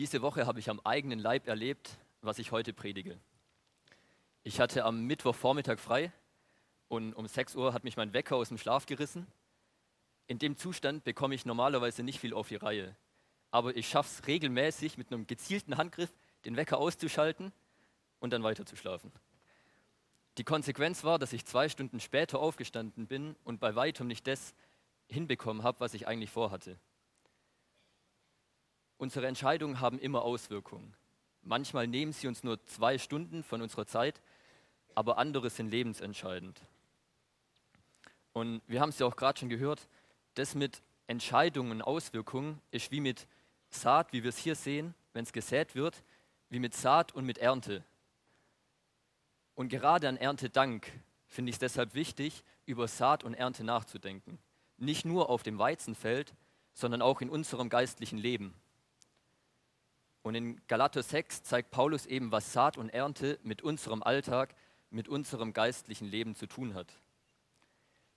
Diese Woche habe ich am eigenen Leib erlebt, was ich heute predige. Ich hatte am Mittwochvormittag frei und um 6 Uhr hat mich mein Wecker aus dem Schlaf gerissen. In dem Zustand bekomme ich normalerweise nicht viel auf die Reihe. Aber ich schaffe es regelmäßig mit einem gezielten Handgriff, den Wecker auszuschalten und dann weiter zu schlafen. Die Konsequenz war, dass ich zwei Stunden später aufgestanden bin und bei weitem nicht das hinbekommen habe, was ich eigentlich vorhatte. Unsere Entscheidungen haben immer Auswirkungen. Manchmal nehmen sie uns nur zwei Stunden von unserer Zeit, aber andere sind lebensentscheidend. Und wir haben es ja auch gerade schon gehört, das mit Entscheidungen und Auswirkungen ist wie mit Saat, wie wir es hier sehen, wenn es gesät wird, wie mit Saat und mit Ernte. Und gerade an Erntedank finde ich es deshalb wichtig, über Saat und Ernte nachzudenken. Nicht nur auf dem Weizenfeld, sondern auch in unserem geistlichen Leben. Und in Galater 6 zeigt Paulus eben, was Saat und Ernte mit unserem Alltag, mit unserem geistlichen Leben zu tun hat.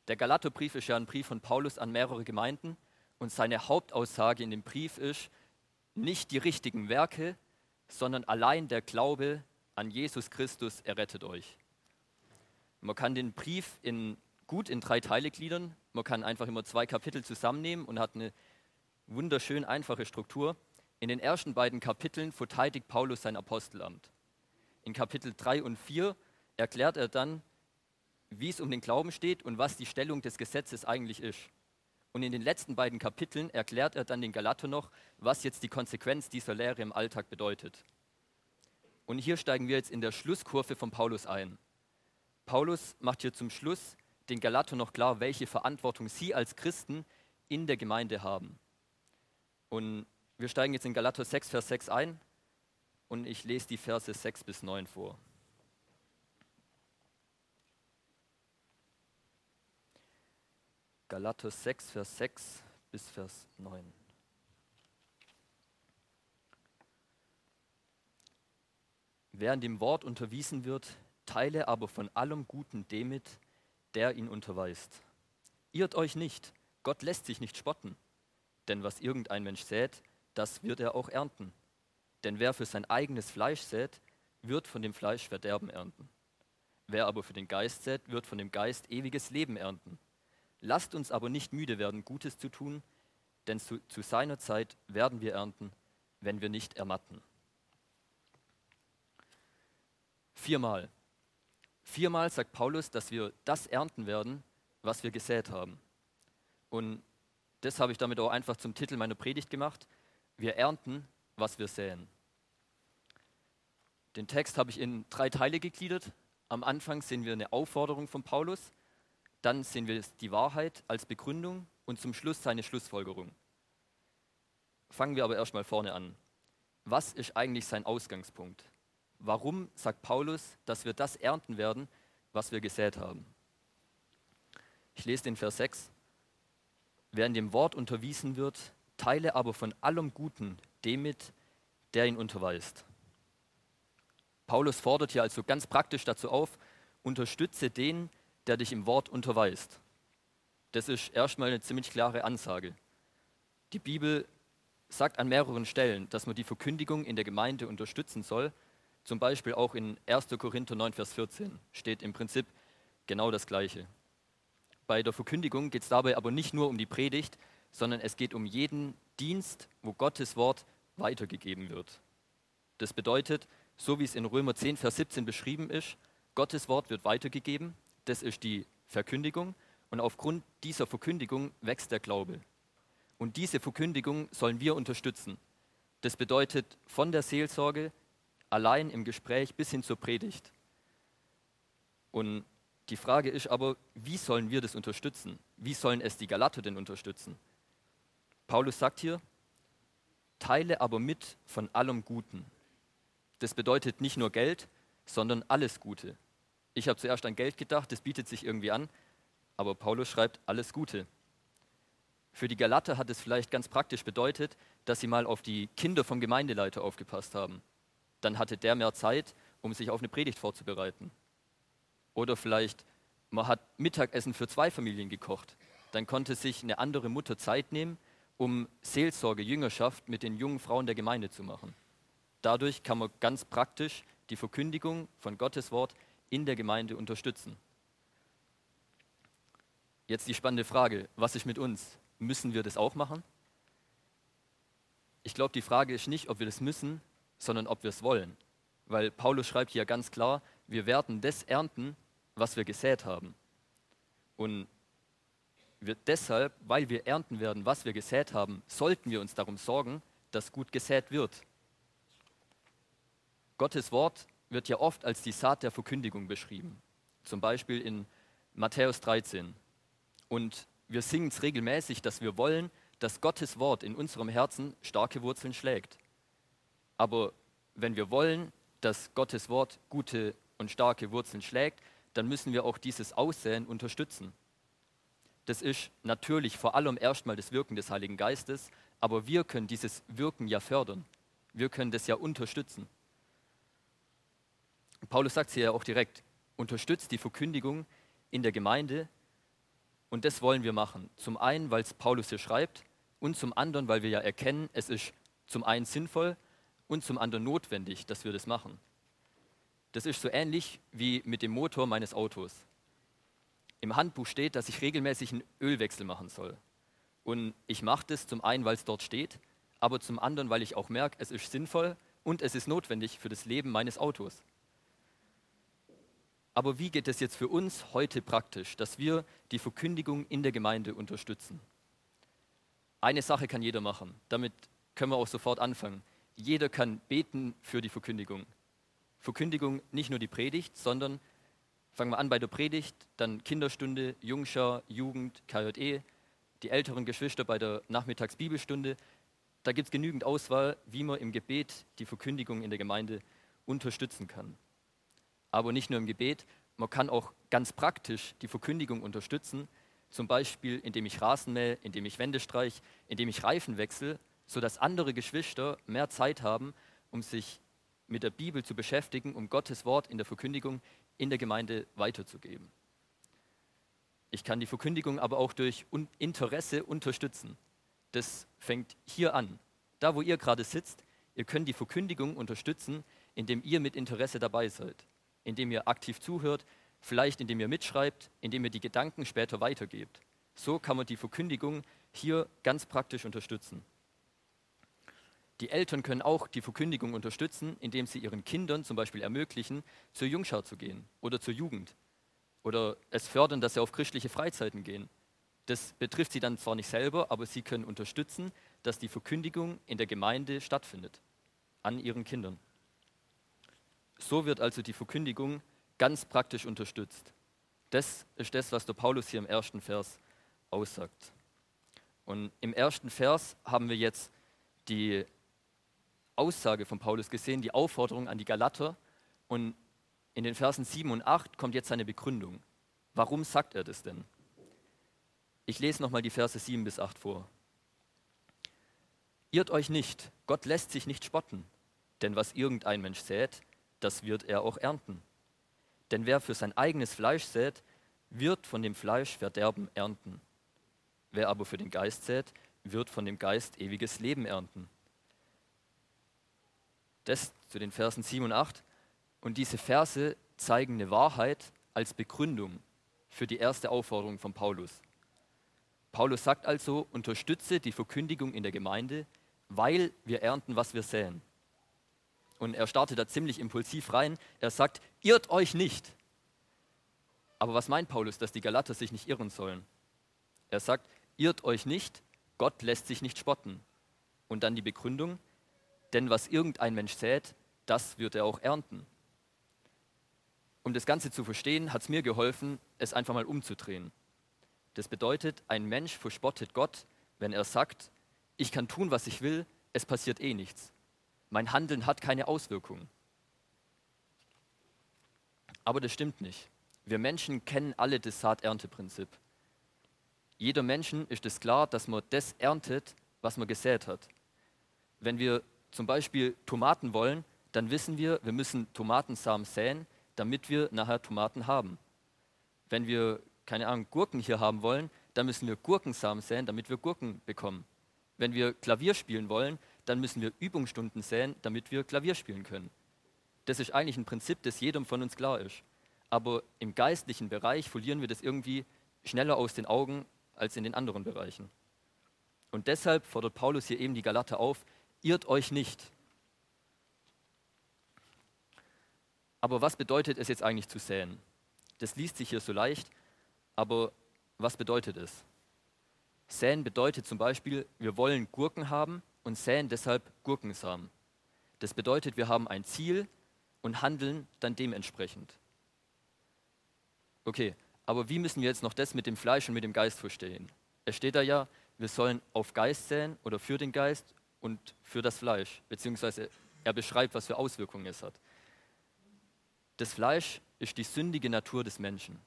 Der Galaterbrief ist ja ein Brief von Paulus an mehrere Gemeinden und seine Hauptaussage in dem Brief ist, nicht die richtigen Werke, sondern allein der Glaube an Jesus Christus errettet euch. Man kann den Brief in, gut in drei Teile gliedern. Man kann einfach immer zwei Kapitel zusammennehmen und hat eine wunderschön einfache Struktur. In den ersten beiden Kapiteln verteidigt Paulus sein Apostelamt. In Kapitel 3 und 4 erklärt er dann, wie es um den Glauben steht und was die Stellung des Gesetzes eigentlich ist. Und in den letzten beiden Kapiteln erklärt er dann den Galater noch, was jetzt die Konsequenz dieser Lehre im Alltag bedeutet. Und hier steigen wir jetzt in der Schlusskurve von Paulus ein. Paulus macht hier zum Schluss den Galater noch klar, welche Verantwortung sie als Christen in der Gemeinde haben. Und wir steigen jetzt in Galater 6, Vers 6 ein und ich lese die Verse 6 bis 9 vor. Galater 6, Vers 6 bis Vers 9. Wer an dem Wort unterwiesen wird, teile aber von allem Guten dem mit, der ihn unterweist. Irrt euch nicht, Gott lässt sich nicht spotten, denn was irgendein Mensch sät, das wird er auch ernten. Denn wer für sein eigenes Fleisch sät, wird von dem Fleisch Verderben ernten. Wer aber für den Geist sät, wird von dem Geist ewiges Leben ernten. Lasst uns aber nicht müde werden, Gutes zu tun, denn zu, zu seiner Zeit werden wir ernten, wenn wir nicht ermatten. Viermal. Viermal sagt Paulus, dass wir das ernten werden, was wir gesät haben. Und das habe ich damit auch einfach zum Titel meiner Predigt gemacht. Wir ernten, was wir säen. Den Text habe ich in drei Teile gegliedert. Am Anfang sehen wir eine Aufforderung von Paulus, dann sehen wir die Wahrheit als Begründung und zum Schluss seine Schlussfolgerung. Fangen wir aber erstmal vorne an. Was ist eigentlich sein Ausgangspunkt? Warum sagt Paulus, dass wir das ernten werden, was wir gesät haben? Ich lese den Vers 6. Wer in dem Wort unterwiesen wird, teile aber von allem Guten dem mit, der ihn unterweist. Paulus fordert hier also ganz praktisch dazu auf, unterstütze den, der dich im Wort unterweist. Das ist erstmal eine ziemlich klare Ansage. Die Bibel sagt an mehreren Stellen, dass man die Verkündigung in der Gemeinde unterstützen soll. Zum Beispiel auch in 1. Korinther 9, Vers 14 steht im Prinzip genau das Gleiche. Bei der Verkündigung geht es dabei aber nicht nur um die Predigt, sondern es geht um jeden Dienst, wo Gottes Wort weitergegeben wird. Das bedeutet, so wie es in Römer 10, Vers 17 beschrieben ist, Gottes Wort wird weitergegeben, das ist die Verkündigung und aufgrund dieser Verkündigung wächst der Glaube. Und diese Verkündigung sollen wir unterstützen. Das bedeutet von der Seelsorge allein im Gespräch bis hin zur Predigt. Und die Frage ist aber, wie sollen wir das unterstützen? Wie sollen es die Galater denn unterstützen? Paulus sagt hier, teile aber mit von allem Guten. Das bedeutet nicht nur Geld, sondern alles Gute. Ich habe zuerst an Geld gedacht, das bietet sich irgendwie an, aber Paulus schreibt alles Gute. Für die Galater hat es vielleicht ganz praktisch bedeutet, dass sie mal auf die Kinder vom Gemeindeleiter aufgepasst haben. Dann hatte der mehr Zeit, um sich auf eine Predigt vorzubereiten. Oder vielleicht, man hat Mittagessen für zwei Familien gekocht. Dann konnte sich eine andere Mutter Zeit nehmen um Seelsorge, Jüngerschaft mit den jungen Frauen der Gemeinde zu machen. Dadurch kann man ganz praktisch die Verkündigung von Gottes Wort in der Gemeinde unterstützen. Jetzt die spannende Frage, was ist mit uns? Müssen wir das auch machen? Ich glaube, die Frage ist nicht, ob wir das müssen, sondern ob wir es wollen. Weil Paulus schreibt hier ganz klar, wir werden das ernten, was wir gesät haben. Und wir deshalb, weil wir ernten werden, was wir gesät haben, sollten wir uns darum sorgen, dass gut gesät wird. Gottes Wort wird ja oft als die Saat der Verkündigung beschrieben. Zum Beispiel in Matthäus 13. Und wir singen es regelmäßig, dass wir wollen, dass Gottes Wort in unserem Herzen starke Wurzeln schlägt. Aber wenn wir wollen, dass Gottes Wort gute und starke Wurzeln schlägt, dann müssen wir auch dieses Aussäen unterstützen. Das ist natürlich vor allem erstmal das Wirken des Heiligen Geistes, aber wir können dieses Wirken ja fördern. Wir können das ja unterstützen. Paulus sagt es hier ja auch direkt, unterstützt die Verkündigung in der Gemeinde und das wollen wir machen. Zum einen, weil es Paulus hier schreibt und zum anderen, weil wir ja erkennen, es ist zum einen sinnvoll und zum anderen notwendig, dass wir das machen. Das ist so ähnlich wie mit dem Motor meines Autos. Im Handbuch steht, dass ich regelmäßig einen Ölwechsel machen soll. Und ich mache das zum einen, weil es dort steht, aber zum anderen, weil ich auch merke, es ist sinnvoll und es ist notwendig für das Leben meines Autos. Aber wie geht es jetzt für uns heute praktisch, dass wir die Verkündigung in der Gemeinde unterstützen? Eine Sache kann jeder machen. Damit können wir auch sofort anfangen. Jeder kann beten für die Verkündigung. Verkündigung nicht nur die Predigt, sondern Fangen wir an bei der Predigt, dann Kinderstunde, Jungschar, Jugend, KJE, die älteren Geschwister bei der Nachmittagsbibelstunde. Da gibt es genügend Auswahl, wie man im Gebet die Verkündigung in der Gemeinde unterstützen kann. Aber nicht nur im Gebet, man kann auch ganz praktisch die Verkündigung unterstützen, zum Beispiel indem ich Rasen mähe, indem ich Wände streich, indem ich Reifen wechsle, sodass andere Geschwister mehr Zeit haben, um sich mit der Bibel zu beschäftigen, um Gottes Wort in der Verkündigung in der Gemeinde weiterzugeben. Ich kann die Verkündigung aber auch durch Interesse unterstützen. Das fängt hier an. Da, wo ihr gerade sitzt, ihr könnt die Verkündigung unterstützen, indem ihr mit Interesse dabei seid, indem ihr aktiv zuhört, vielleicht indem ihr mitschreibt, indem ihr die Gedanken später weitergebt. So kann man die Verkündigung hier ganz praktisch unterstützen. Die Eltern können auch die Verkündigung unterstützen, indem sie ihren Kindern zum Beispiel ermöglichen, zur Jungschau zu gehen oder zur Jugend. Oder es fördern, dass sie auf christliche Freizeiten gehen. Das betrifft sie dann zwar nicht selber, aber sie können unterstützen, dass die Verkündigung in der Gemeinde stattfindet, an ihren Kindern. So wird also die Verkündigung ganz praktisch unterstützt. Das ist das, was der Paulus hier im ersten Vers aussagt. Und im ersten Vers haben wir jetzt die Aussage von Paulus gesehen, die Aufforderung an die Galater. Und in den Versen 7 und 8 kommt jetzt seine Begründung. Warum sagt er das denn? Ich lese nochmal die Verse 7 bis 8 vor. Irrt euch nicht, Gott lässt sich nicht spotten, denn was irgendein Mensch sät, das wird er auch ernten. Denn wer für sein eigenes Fleisch sät, wird von dem Fleisch Verderben ernten. Wer aber für den Geist sät, wird von dem Geist ewiges Leben ernten. Das zu den Versen 7 und 8. Und diese Verse zeigen eine Wahrheit als Begründung für die erste Aufforderung von Paulus. Paulus sagt also, unterstütze die Verkündigung in der Gemeinde, weil wir ernten, was wir säen. Und er startet da ziemlich impulsiv rein. Er sagt, irrt euch nicht. Aber was meint Paulus, dass die Galater sich nicht irren sollen? Er sagt, irrt euch nicht, Gott lässt sich nicht spotten. Und dann die Begründung, denn was irgendein Mensch sät, das wird er auch ernten. Um das Ganze zu verstehen, hat es mir geholfen, es einfach mal umzudrehen. Das bedeutet, ein Mensch verspottet Gott, wenn er sagt, ich kann tun, was ich will, es passiert eh nichts. Mein Handeln hat keine Auswirkungen. Aber das stimmt nicht. Wir Menschen kennen alle das Saat-Ernte-Prinzip. Jeder Menschen ist es klar, dass man das erntet, was man gesät hat. Wenn wir zum Beispiel Tomaten wollen, dann wissen wir, wir müssen Tomatensamen säen, damit wir nachher Tomaten haben. Wenn wir, keine Ahnung, Gurken hier haben wollen, dann müssen wir Gurkensamen säen, damit wir Gurken bekommen. Wenn wir Klavier spielen wollen, dann müssen wir Übungsstunden säen, damit wir Klavier spielen können. Das ist eigentlich ein Prinzip, das jedem von uns klar ist. Aber im geistlichen Bereich verlieren wir das irgendwie schneller aus den Augen als in den anderen Bereichen. Und deshalb fordert Paulus hier eben die Galater auf, irrt euch nicht. Aber was bedeutet es jetzt eigentlich zu säen? Das liest sich hier so leicht, aber was bedeutet es? Säen bedeutet zum Beispiel, wir wollen Gurken haben und säen deshalb Gurkensamen. Das bedeutet, wir haben ein Ziel und handeln dann dementsprechend. Okay, aber wie müssen wir jetzt noch das mit dem Fleisch und mit dem Geist verstehen? Es steht da ja, wir sollen auf Geist säen oder für den Geist und für das Fleisch, beziehungsweise er beschreibt, was für Auswirkungen es hat. Das Fleisch ist die sündige Natur des Menschen.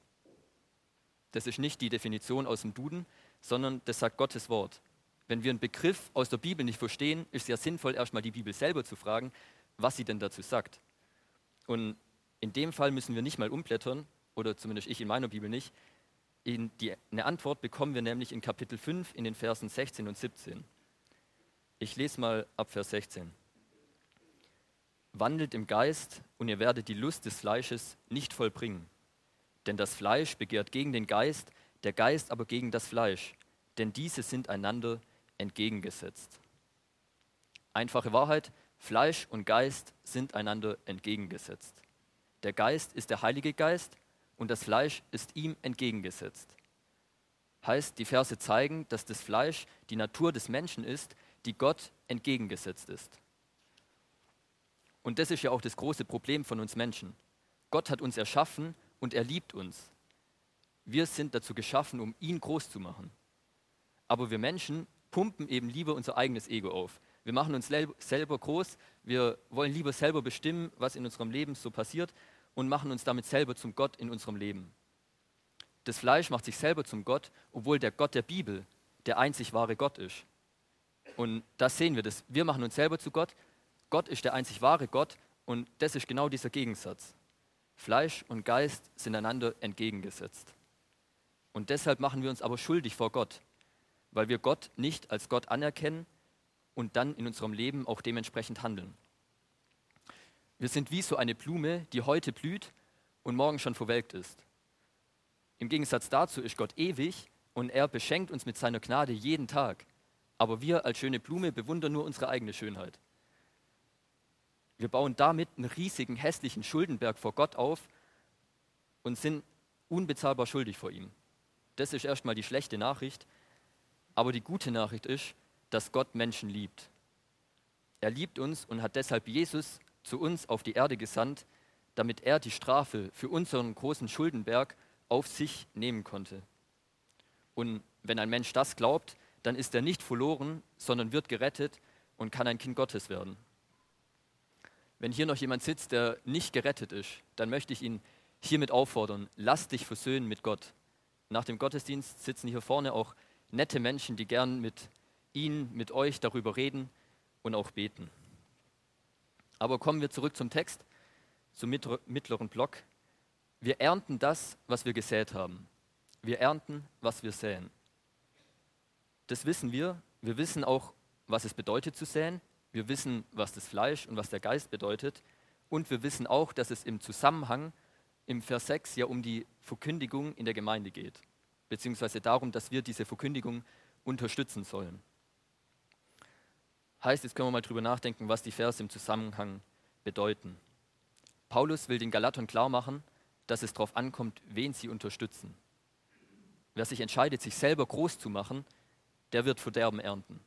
Das ist nicht die Definition aus dem Duden, sondern das sagt Gottes Wort. Wenn wir einen Begriff aus der Bibel nicht verstehen, ist es ja sinnvoll, erstmal die Bibel selber zu fragen, was sie denn dazu sagt. Und in dem Fall müssen wir nicht mal umblättern, oder zumindest ich in meiner Bibel nicht. Die, eine Antwort bekommen wir nämlich in Kapitel 5 in den Versen 16 und 17. Ich lese mal ab Vers 16. Wandelt im Geist und ihr werdet die Lust des Fleisches nicht vollbringen. Denn das Fleisch begehrt gegen den Geist, der Geist aber gegen das Fleisch, denn diese sind einander entgegengesetzt. Einfache Wahrheit, Fleisch und Geist sind einander entgegengesetzt. Der Geist ist der Heilige Geist und das Fleisch ist ihm entgegengesetzt. Heißt, die Verse zeigen, dass das Fleisch die Natur des Menschen ist, die Gott entgegengesetzt ist. Und das ist ja auch das große Problem von uns Menschen. Gott hat uns erschaffen und er liebt uns. Wir sind dazu geschaffen, um ihn groß zu machen. Aber wir Menschen pumpen eben lieber unser eigenes Ego auf. Wir machen uns selber groß, wir wollen lieber selber bestimmen, was in unserem Leben so passiert und machen uns damit selber zum Gott in unserem Leben. Das Fleisch macht sich selber zum Gott, obwohl der Gott der Bibel der einzig wahre Gott ist. Und das sehen wir, das. wir machen uns selber zu Gott, Gott ist der einzig wahre Gott und das ist genau dieser Gegensatz. Fleisch und Geist sind einander entgegengesetzt. Und deshalb machen wir uns aber schuldig vor Gott, weil wir Gott nicht als Gott anerkennen und dann in unserem Leben auch dementsprechend handeln. Wir sind wie so eine Blume, die heute blüht und morgen schon verwelkt ist. Im Gegensatz dazu ist Gott ewig und er beschenkt uns mit seiner Gnade jeden Tag. Aber wir als schöne Blume bewundern nur unsere eigene Schönheit. Wir bauen damit einen riesigen, hässlichen Schuldenberg vor Gott auf und sind unbezahlbar schuldig vor ihm. Das ist erstmal die schlechte Nachricht. Aber die gute Nachricht ist, dass Gott Menschen liebt. Er liebt uns und hat deshalb Jesus zu uns auf die Erde gesandt, damit er die Strafe für unseren großen Schuldenberg auf sich nehmen konnte. Und wenn ein Mensch das glaubt, dann ist er nicht verloren, sondern wird gerettet und kann ein Kind Gottes werden. Wenn hier noch jemand sitzt, der nicht gerettet ist, dann möchte ich ihn hiermit auffordern, lass dich versöhnen mit Gott. Nach dem Gottesdienst sitzen hier vorne auch nette Menschen, die gern mit Ihnen, mit euch darüber reden und auch beten. Aber kommen wir zurück zum Text, zum mittleren Block. Wir ernten das, was wir gesät haben. Wir ernten, was wir säen. Das wissen wir. Wir wissen auch, was es bedeutet zu säen. Wir wissen, was das Fleisch und was der Geist bedeutet. Und wir wissen auch, dass es im Zusammenhang im Vers 6 ja um die Verkündigung in der Gemeinde geht. Beziehungsweise darum, dass wir diese Verkündigung unterstützen sollen. Heißt, jetzt können wir mal drüber nachdenken, was die Verse im Zusammenhang bedeuten. Paulus will den Galatern klar machen, dass es darauf ankommt, wen sie unterstützen. Wer sich entscheidet, sich selber groß zu machen, der wird Verderben ernten.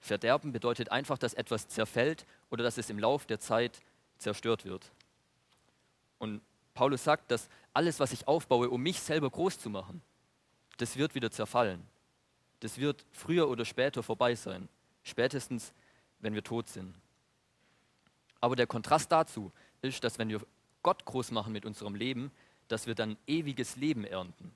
Verderben bedeutet einfach, dass etwas zerfällt oder dass es im Lauf der Zeit zerstört wird. Und Paulus sagt, dass alles, was ich aufbaue, um mich selber groß zu machen, das wird wieder zerfallen. Das wird früher oder später vorbei sein spätestens wenn wir tot sind. Aber der Kontrast dazu ist, dass wenn wir Gott groß machen mit unserem Leben, dass wir dann ewiges Leben ernten.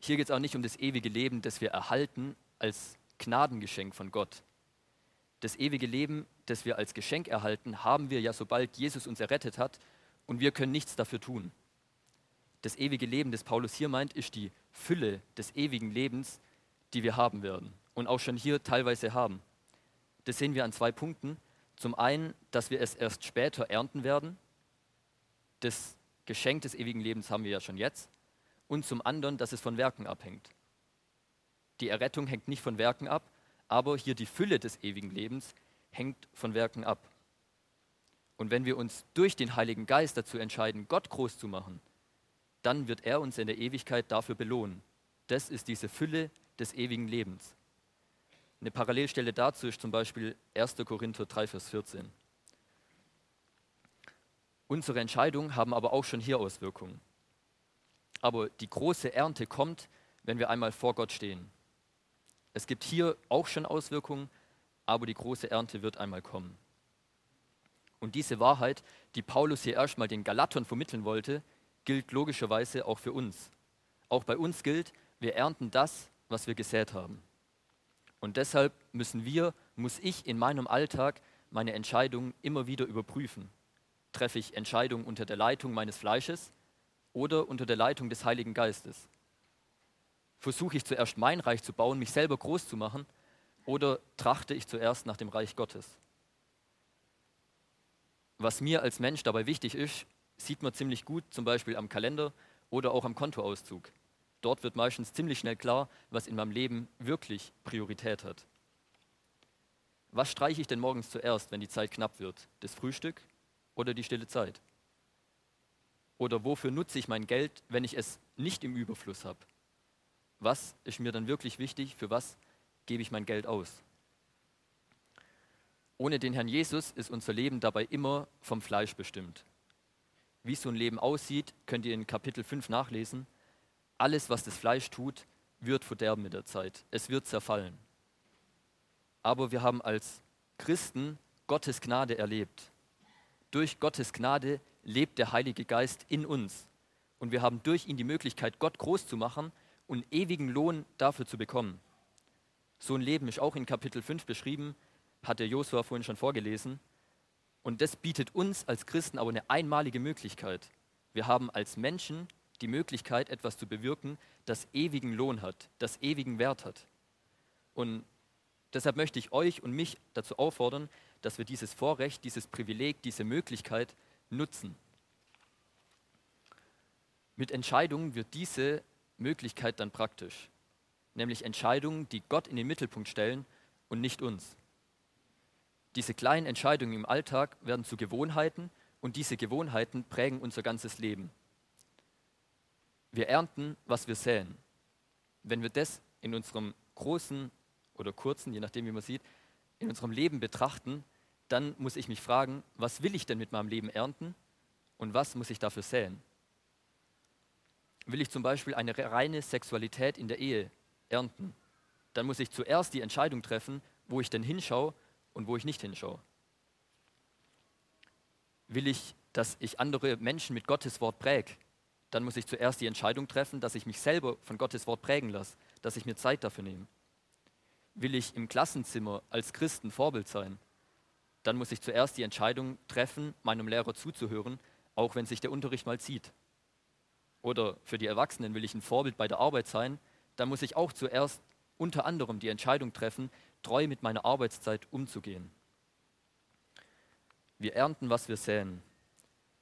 Hier geht es auch nicht um das ewige Leben, das wir erhalten als Gnadengeschenk von Gott. Das ewige Leben, das wir als Geschenk erhalten, haben wir ja, sobald Jesus uns errettet hat und wir können nichts dafür tun. Das ewige Leben, das Paulus hier meint, ist die Fülle des ewigen Lebens, die wir haben werden und auch schon hier teilweise haben. Das sehen wir an zwei Punkten. Zum einen, dass wir es erst später ernten werden. Das Geschenk des ewigen Lebens haben wir ja schon jetzt. Und zum anderen, dass es von Werken abhängt. Die Errettung hängt nicht von Werken ab, aber hier die Fülle des ewigen Lebens hängt von Werken ab. Und wenn wir uns durch den Heiligen Geist dazu entscheiden, Gott groß zu machen, dann wird er uns in der Ewigkeit dafür belohnen. Das ist diese Fülle des ewigen Lebens. Eine Parallelstelle dazu ist zum Beispiel 1. Korinther 3, Vers 14. Unsere Entscheidungen haben aber auch schon hier Auswirkungen. Aber die große Ernte kommt, wenn wir einmal vor Gott stehen. Es gibt hier auch schon Auswirkungen, aber die große Ernte wird einmal kommen. Und diese Wahrheit, die Paulus hier erstmal den Galatern vermitteln wollte, gilt logischerweise auch für uns. Auch bei uns gilt, wir ernten das, was wir gesät haben. Und deshalb müssen wir, muss ich in meinem Alltag meine Entscheidungen immer wieder überprüfen. Treffe ich Entscheidungen unter der Leitung meines Fleisches oder unter der Leitung des Heiligen Geistes? Versuche ich zuerst mein Reich zu bauen, mich selber groß zu machen, oder trachte ich zuerst nach dem Reich Gottes? Was mir als Mensch dabei wichtig ist, sieht man ziemlich gut, zum Beispiel am Kalender oder auch am Kontoauszug. Dort wird meistens ziemlich schnell klar, was in meinem Leben wirklich Priorität hat. Was streiche ich denn morgens zuerst, wenn die Zeit knapp wird? Das Frühstück oder die stille Zeit? Oder wofür nutze ich mein Geld, wenn ich es nicht im Überfluss habe? Was ist mir dann wirklich wichtig? Für was gebe ich mein Geld aus? Ohne den Herrn Jesus ist unser Leben dabei immer vom Fleisch bestimmt. Wie so ein Leben aussieht, könnt ihr in Kapitel 5 nachlesen. Alles, was das Fleisch tut, wird verderben mit der Zeit. Es wird zerfallen. Aber wir haben als Christen Gottes Gnade erlebt. Durch Gottes Gnade lebt der Heilige Geist in uns. Und wir haben durch ihn die Möglichkeit, Gott groß zu machen und ewigen Lohn dafür zu bekommen. So ein Leben ist auch in Kapitel 5 beschrieben, hat der Josua vorhin schon vorgelesen. Und das bietet uns als Christen aber eine einmalige Möglichkeit. Wir haben als Menschen die Möglichkeit, etwas zu bewirken, das ewigen Lohn hat, das ewigen Wert hat. Und deshalb möchte ich euch und mich dazu auffordern, dass wir dieses Vorrecht, dieses Privileg, diese Möglichkeit nutzen. Mit Entscheidungen wird diese Möglichkeit dann praktisch, nämlich Entscheidungen, die Gott in den Mittelpunkt stellen und nicht uns. Diese kleinen Entscheidungen im Alltag werden zu Gewohnheiten und diese Gewohnheiten prägen unser ganzes Leben. Wir ernten, was wir säen. Wenn wir das in unserem großen oder kurzen, je nachdem wie man sieht, in unserem Leben betrachten, dann muss ich mich fragen, was will ich denn mit meinem Leben ernten und was muss ich dafür säen? Will ich zum Beispiel eine reine Sexualität in der Ehe ernten, dann muss ich zuerst die Entscheidung treffen, wo ich denn hinschaue und wo ich nicht hinschaue. Will ich, dass ich andere Menschen mit Gottes Wort präge, dann muss ich zuerst die Entscheidung treffen, dass ich mich selber von Gottes Wort prägen lasse, dass ich mir Zeit dafür nehme. Will ich im Klassenzimmer als Christen Vorbild sein, dann muss ich zuerst die Entscheidung treffen, meinem Lehrer zuzuhören, auch wenn sich der Unterricht mal zieht. Oder für die Erwachsenen will ich ein Vorbild bei der Arbeit sein, dann muss ich auch zuerst unter anderem die Entscheidung treffen, treu mit meiner Arbeitszeit umzugehen. Wir ernten, was wir säen.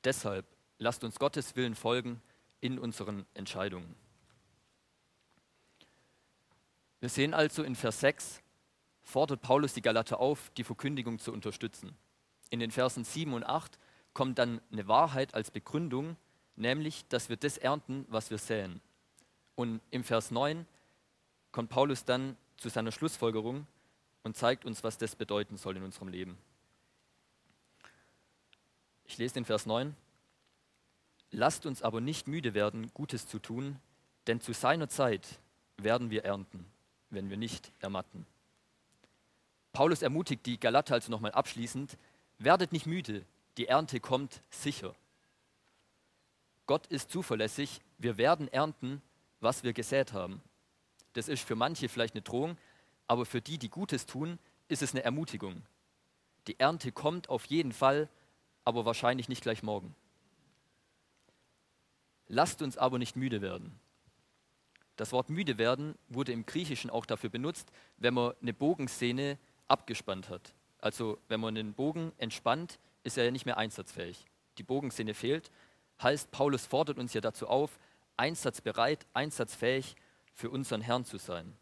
Deshalb lasst uns Gottes Willen folgen in unseren Entscheidungen. Wir sehen also in Vers 6, fordert Paulus die Galater auf, die Verkündigung zu unterstützen. In den Versen 7 und 8 kommt dann eine Wahrheit als Begründung, nämlich, dass wir das ernten, was wir säen. Und im Vers 9 kommt Paulus dann zu seiner Schlussfolgerung und zeigt uns, was das bedeuten soll in unserem Leben. Ich lese den Vers 9. Lasst uns aber nicht müde werden, Gutes zu tun, denn zu seiner Zeit werden wir ernten, wenn wir nicht ermatten. Paulus ermutigt die Galater also nochmal abschließend, werdet nicht müde, die Ernte kommt sicher. Gott ist zuverlässig, wir werden ernten, was wir gesät haben. Das ist für manche vielleicht eine Drohung, aber für die, die Gutes tun, ist es eine Ermutigung. Die Ernte kommt auf jeden Fall, aber wahrscheinlich nicht gleich morgen. Lasst uns aber nicht müde werden. Das Wort müde werden wurde im Griechischen auch dafür benutzt, wenn man eine Bogenszene abgespannt hat. Also wenn man einen Bogen entspannt, ist er ja nicht mehr einsatzfähig. Die Bogenszene fehlt. Heißt, Paulus fordert uns ja dazu auf, einsatzbereit, einsatzfähig für unseren Herrn zu sein.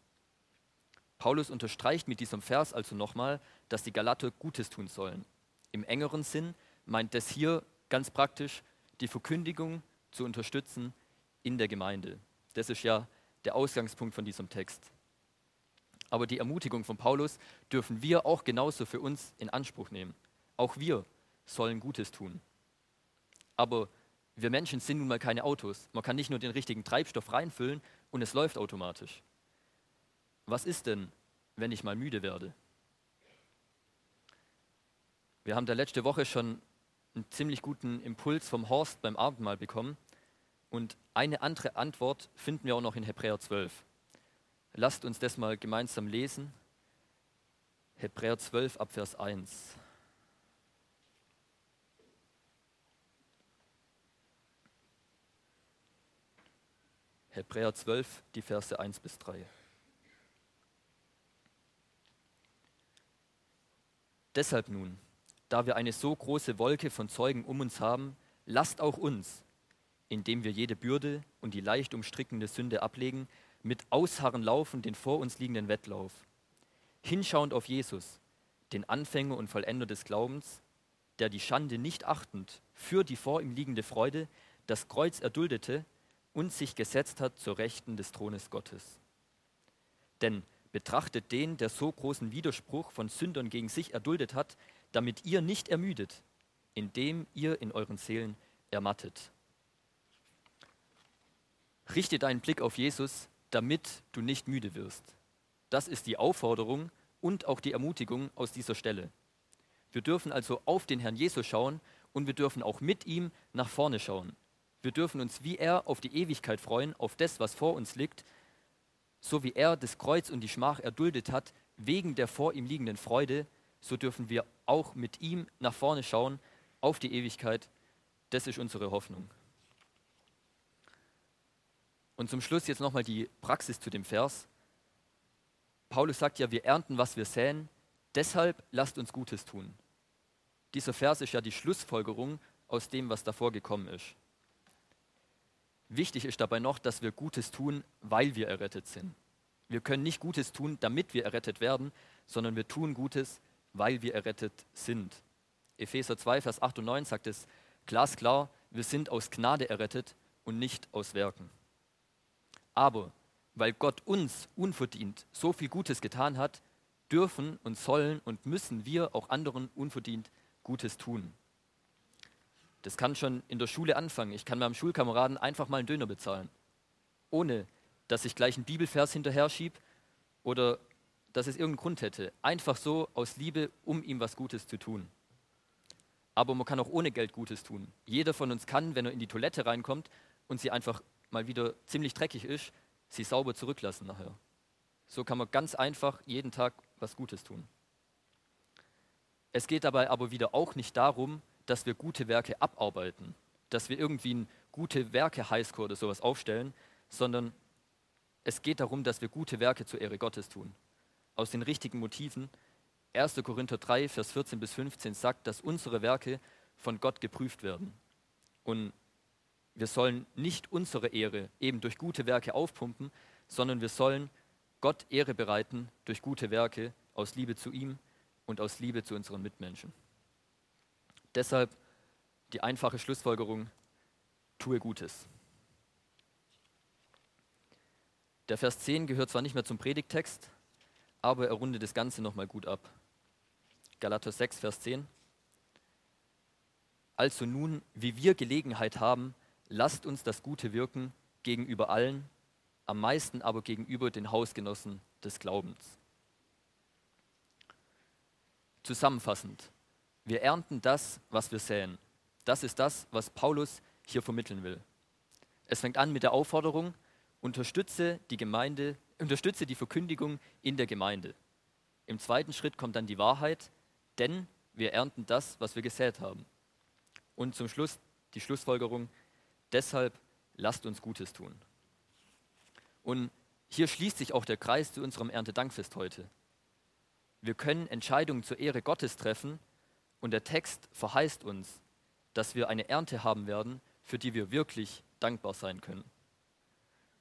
Paulus unterstreicht mit diesem Vers also nochmal, dass die Galater Gutes tun sollen. Im engeren Sinn meint das hier ganz praktisch, die Verkündigung zu unterstützen in der Gemeinde. Das ist ja der Ausgangspunkt von diesem Text. Aber die Ermutigung von Paulus dürfen wir auch genauso für uns in Anspruch nehmen. Auch wir sollen Gutes tun. Aber wir Menschen sind nun mal keine Autos. Man kann nicht nur den richtigen Treibstoff reinfüllen und es läuft automatisch. Was ist denn, wenn ich mal müde werde? Wir haben da letzte Woche schon einen ziemlich guten Impuls vom Horst beim Abendmahl bekommen. Und eine andere Antwort finden wir auch noch in Hebräer 12. Lasst uns das mal gemeinsam lesen. Hebräer 12 ab Vers 1. Hebräer 12, die Verse 1 bis 3. Deshalb nun, da wir eine so große Wolke von Zeugen um uns haben, lasst auch uns, indem wir jede Bürde und die leicht umstrickende Sünde ablegen, mit Ausharren laufen den vor uns liegenden Wettlauf. Hinschauend auf Jesus, den Anfänger und Vollender des Glaubens, der die Schande nicht achtend für die vor ihm liegende Freude das Kreuz erduldete und sich gesetzt hat zur Rechten des Thrones Gottes. Denn betrachtet den, der so großen Widerspruch von Sündern gegen sich erduldet hat, damit ihr nicht ermüdet, indem ihr in euren Seelen ermattet. Richte deinen Blick auf Jesus, damit du nicht müde wirst. Das ist die Aufforderung und auch die Ermutigung aus dieser Stelle. Wir dürfen also auf den Herrn Jesus schauen und wir dürfen auch mit ihm nach vorne schauen. Wir dürfen uns wie er auf die Ewigkeit freuen, auf das, was vor uns liegt, so wie er das Kreuz und die Schmach erduldet hat, wegen der vor ihm liegenden Freude, so dürfen wir auch mit ihm nach vorne schauen auf die Ewigkeit. Das ist unsere Hoffnung. Und zum Schluss jetzt nochmal die Praxis zu dem Vers. Paulus sagt ja, wir ernten, was wir säen, deshalb lasst uns Gutes tun. Dieser Vers ist ja die Schlussfolgerung aus dem, was davor gekommen ist. Wichtig ist dabei noch, dass wir Gutes tun, weil wir errettet sind. Wir können nicht Gutes tun, damit wir errettet werden, sondern wir tun Gutes, weil wir errettet sind. Epheser 2, Vers 8 und 9 sagt es glasklar, wir sind aus Gnade errettet und nicht aus Werken. Aber weil Gott uns unverdient so viel Gutes getan hat, dürfen und sollen und müssen wir auch anderen unverdient Gutes tun. Das kann schon in der Schule anfangen. Ich kann meinem Schulkameraden einfach mal einen Döner bezahlen, ohne dass ich gleich einen Bibelvers hinterher schiebe oder dass es irgendeinen Grund hätte. Einfach so aus Liebe, um ihm was Gutes zu tun. Aber man kann auch ohne Geld Gutes tun. Jeder von uns kann, wenn er in die Toilette reinkommt und sie einfach mal wieder ziemlich dreckig ist, sie sauber zurücklassen nachher. So kann man ganz einfach jeden Tag was Gutes tun. Es geht dabei aber wieder auch nicht darum, dass wir gute Werke abarbeiten, dass wir irgendwie einen gute Werke Highscore oder sowas aufstellen, sondern es geht darum, dass wir gute Werke zur Ehre Gottes tun. Aus den richtigen Motiven. 1. Korinther 3, Vers 14 bis 15 sagt, dass unsere Werke von Gott geprüft werden. Und wir sollen nicht unsere Ehre eben durch gute Werke aufpumpen, sondern wir sollen Gott Ehre bereiten durch gute Werke aus Liebe zu ihm und aus Liebe zu unseren Mitmenschen. Deshalb die einfache Schlussfolgerung, tue Gutes. Der Vers 10 gehört zwar nicht mehr zum Predigtext, aber er rundet das Ganze nochmal gut ab. Galater 6, Vers 10. Also nun, wie wir Gelegenheit haben, lasst uns das Gute wirken gegenüber allen, am meisten aber gegenüber den Hausgenossen des Glaubens. Zusammenfassend, wir ernten das, was wir säen. Das ist das, was Paulus hier vermitteln will. Es fängt an mit der Aufforderung, unterstütze die Gemeinde, unterstütze die Verkündigung in der Gemeinde. Im zweiten Schritt kommt dann die Wahrheit, denn wir ernten das, was wir gesät haben. Und zum Schluss die Schlussfolgerung, Deshalb lasst uns Gutes tun. Und hier schließt sich auch der Kreis zu unserem Erntedankfest heute. Wir können Entscheidungen zur Ehre Gottes treffen und der Text verheißt uns, dass wir eine Ernte haben werden, für die wir wirklich dankbar sein können.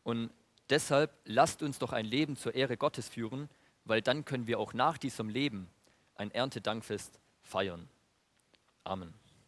Und deshalb lasst uns doch ein Leben zur Ehre Gottes führen, weil dann können wir auch nach diesem Leben ein Erntedankfest feiern. Amen.